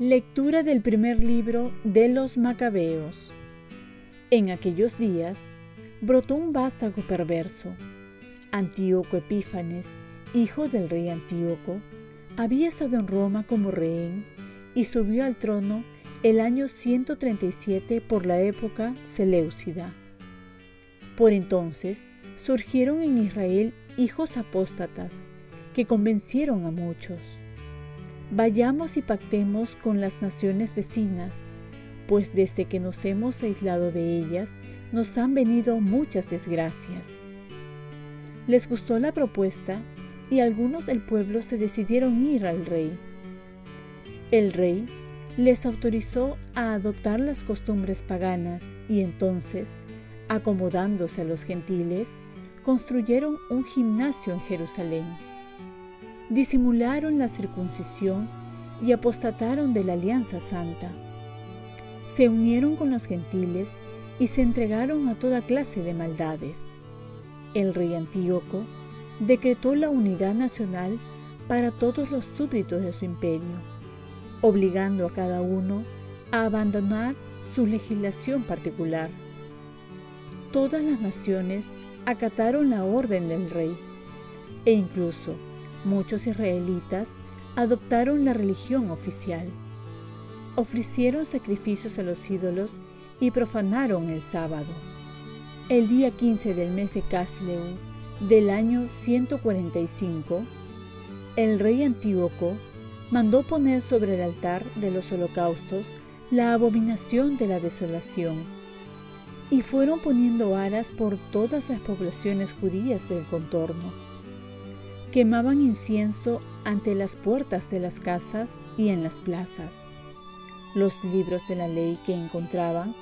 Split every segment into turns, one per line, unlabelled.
Lectura del primer libro de los Macabeos. En aquellos días brotó un vástago perverso. Antíoco Epífanes, hijo del rey Antíoco, había estado en Roma como rehén y subió al trono el año 137 por la época Seleucida. Por entonces surgieron en Israel hijos apóstatas que convencieron a muchos Vayamos y pactemos con las naciones vecinas, pues desde que nos hemos aislado de ellas, nos han venido muchas desgracias. Les gustó la propuesta y algunos del pueblo se decidieron ir al rey. El rey les autorizó a adoptar las costumbres paganas y entonces, acomodándose a los gentiles, construyeron un gimnasio en Jerusalén disimularon la circuncisión y apostataron de la alianza santa. Se unieron con los gentiles y se entregaron a toda clase de maldades. El rey Antíoco decretó la unidad nacional para todos los súbditos de su imperio, obligando a cada uno a abandonar su legislación particular. Todas las naciones acataron la orden del rey e incluso Muchos israelitas adoptaron la religión oficial. Ofrecieron sacrificios a los ídolos y profanaron el sábado. El día 15 del mes de Casleu del año 145, el rey Antíoco mandó poner sobre el altar de los holocaustos la abominación de la desolación, y fueron poniendo aras por todas las poblaciones judías del contorno quemaban incienso ante las puertas de las casas y en las plazas. Los libros de la ley que encontraban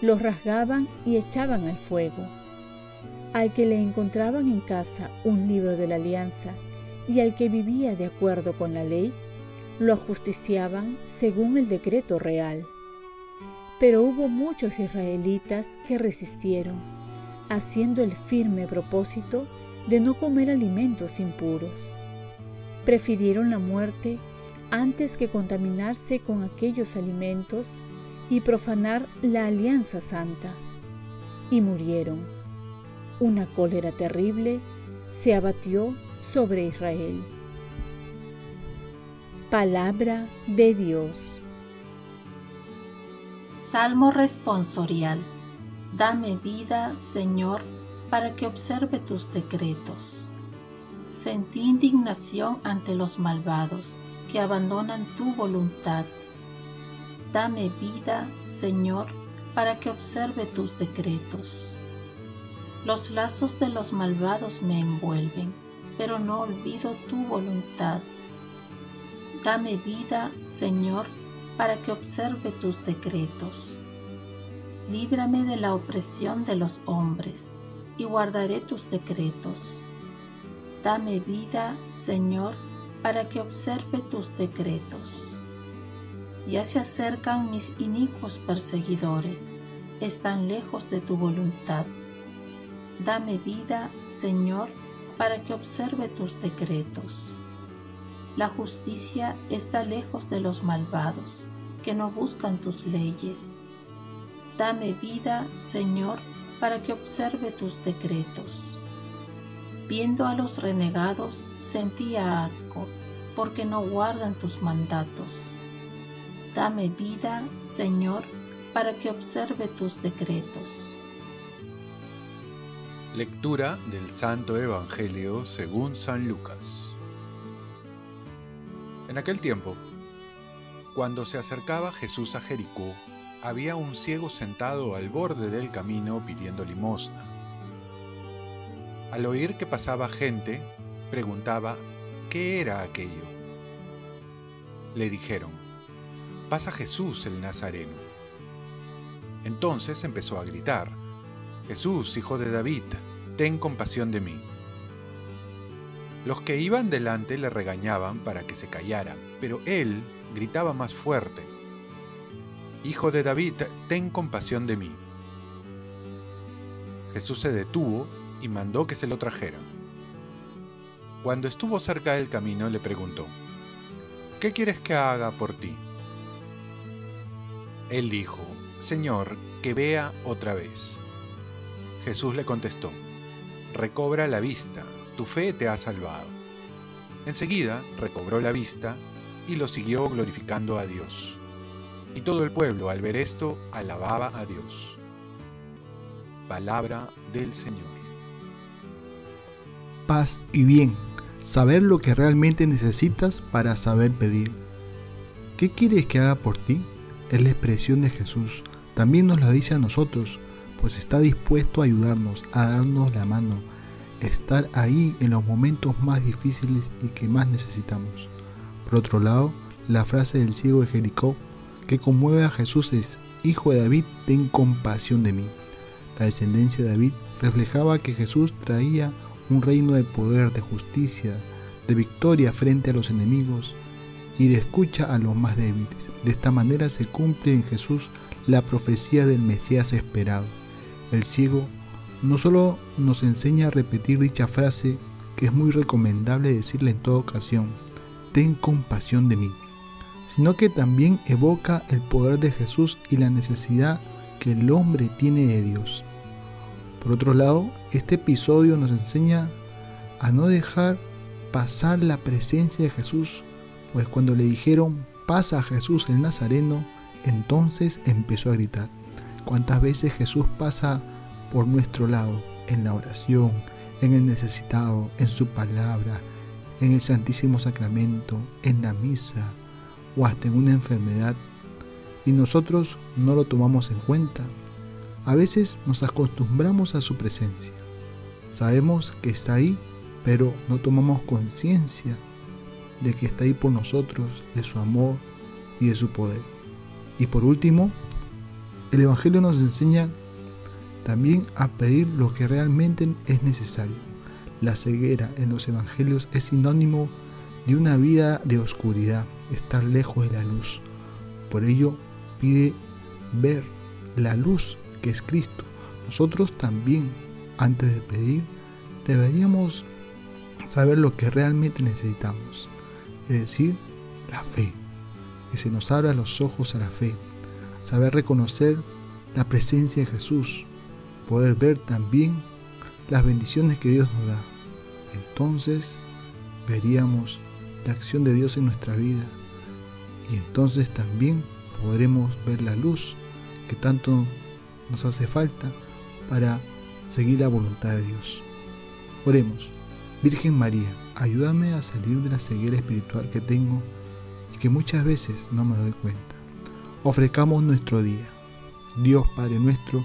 los rasgaban y echaban al fuego. Al que le encontraban en casa un libro de la alianza y al que vivía de acuerdo con la ley, lo ajusticiaban según el decreto real. Pero hubo muchos israelitas que resistieron, haciendo el firme propósito de no comer alimentos impuros. Prefirieron la muerte antes que contaminarse con aquellos alimentos y profanar la alianza santa. Y murieron. Una cólera terrible se abatió sobre Israel. Palabra de Dios.
Salmo responsorial. Dame vida, Señor, para que observe tus decretos. Sentí indignación ante los malvados que abandonan tu voluntad. Dame vida, Señor, para que observe tus decretos. Los lazos de los malvados me envuelven, pero no olvido tu voluntad. Dame vida, Señor, para que observe tus decretos. Líbrame de la opresión de los hombres y guardaré tus decretos. Dame vida, Señor, para que observe tus decretos. Ya se acercan mis inicuos perseguidores, están lejos de tu voluntad. Dame vida, Señor, para que observe tus decretos. La justicia está lejos de los malvados, que no buscan tus leyes. Dame vida, Señor, para que observe tus decretos. Viendo a los renegados sentía asco, porque no guardan tus mandatos. Dame vida, Señor, para que observe tus decretos.
Lectura del Santo Evangelio según San Lucas. En aquel tiempo, cuando se acercaba Jesús a Jericó, había un ciego sentado al borde del camino pidiendo limosna. Al oír que pasaba gente, preguntaba qué era aquello. Le dijeron, pasa Jesús el Nazareno. Entonces empezó a gritar, Jesús, hijo de David, ten compasión de mí. Los que iban delante le regañaban para que se callara, pero él gritaba más fuerte, Hijo de David, ten compasión de mí. Jesús se detuvo y mandó que se lo trajeran. Cuando estuvo cerca del camino le preguntó, ¿qué quieres que haga por ti? Él dijo, Señor, que vea otra vez. Jesús le contestó, recobra la vista, tu fe te ha salvado. Enseguida recobró la vista y lo siguió glorificando a Dios. Y todo el pueblo al ver esto alababa a Dios. Palabra del Señor.
Paz y bien, saber lo que realmente necesitas para saber pedir. ¿Qué quieres que haga por ti? Es la expresión de Jesús. También nos lo dice a nosotros, pues está dispuesto a ayudarnos, a darnos la mano, estar ahí en los momentos más difíciles y que más necesitamos. Por otro lado, la frase del ciego de Jericó que conmueve a Jesús es, Hijo de David, ten compasión de mí. La descendencia de David reflejaba que Jesús traía un reino de poder, de justicia, de victoria frente a los enemigos y de escucha a los más débiles. De esta manera se cumple en Jesús la profecía del Mesías esperado. El ciego no solo nos enseña a repetir dicha frase, que es muy recomendable decirle en toda ocasión, ten compasión de mí, sino que también evoca el poder de Jesús y la necesidad que el hombre tiene de Dios. Por otro lado, este episodio nos enseña a no dejar pasar la presencia de Jesús, pues cuando le dijeron pasa Jesús el Nazareno, entonces empezó a gritar. ¿Cuántas veces Jesús pasa por nuestro lado en la oración, en el necesitado, en su palabra, en el Santísimo Sacramento, en la misa o hasta en una enfermedad y nosotros no lo tomamos en cuenta? A veces nos acostumbramos a su presencia. Sabemos que está ahí, pero no tomamos conciencia de que está ahí por nosotros, de su amor y de su poder. Y por último, el Evangelio nos enseña también a pedir lo que realmente es necesario. La ceguera en los Evangelios es sinónimo de una vida de oscuridad, estar lejos de la luz. Por ello pide ver la luz que es Cristo. Nosotros también, antes de pedir, deberíamos saber lo que realmente necesitamos, es decir, la fe, que se nos abra los ojos a la fe, saber reconocer la presencia de Jesús, poder ver también las bendiciones que Dios nos da. Entonces veríamos la acción de Dios en nuestra vida y entonces también podremos ver la luz que tanto nos hace falta para seguir la voluntad de Dios. Oremos. Virgen María, ayúdame a salir de la ceguera espiritual que tengo y que muchas veces no me doy cuenta. Ofrezcamos nuestro día. Dios Padre nuestro,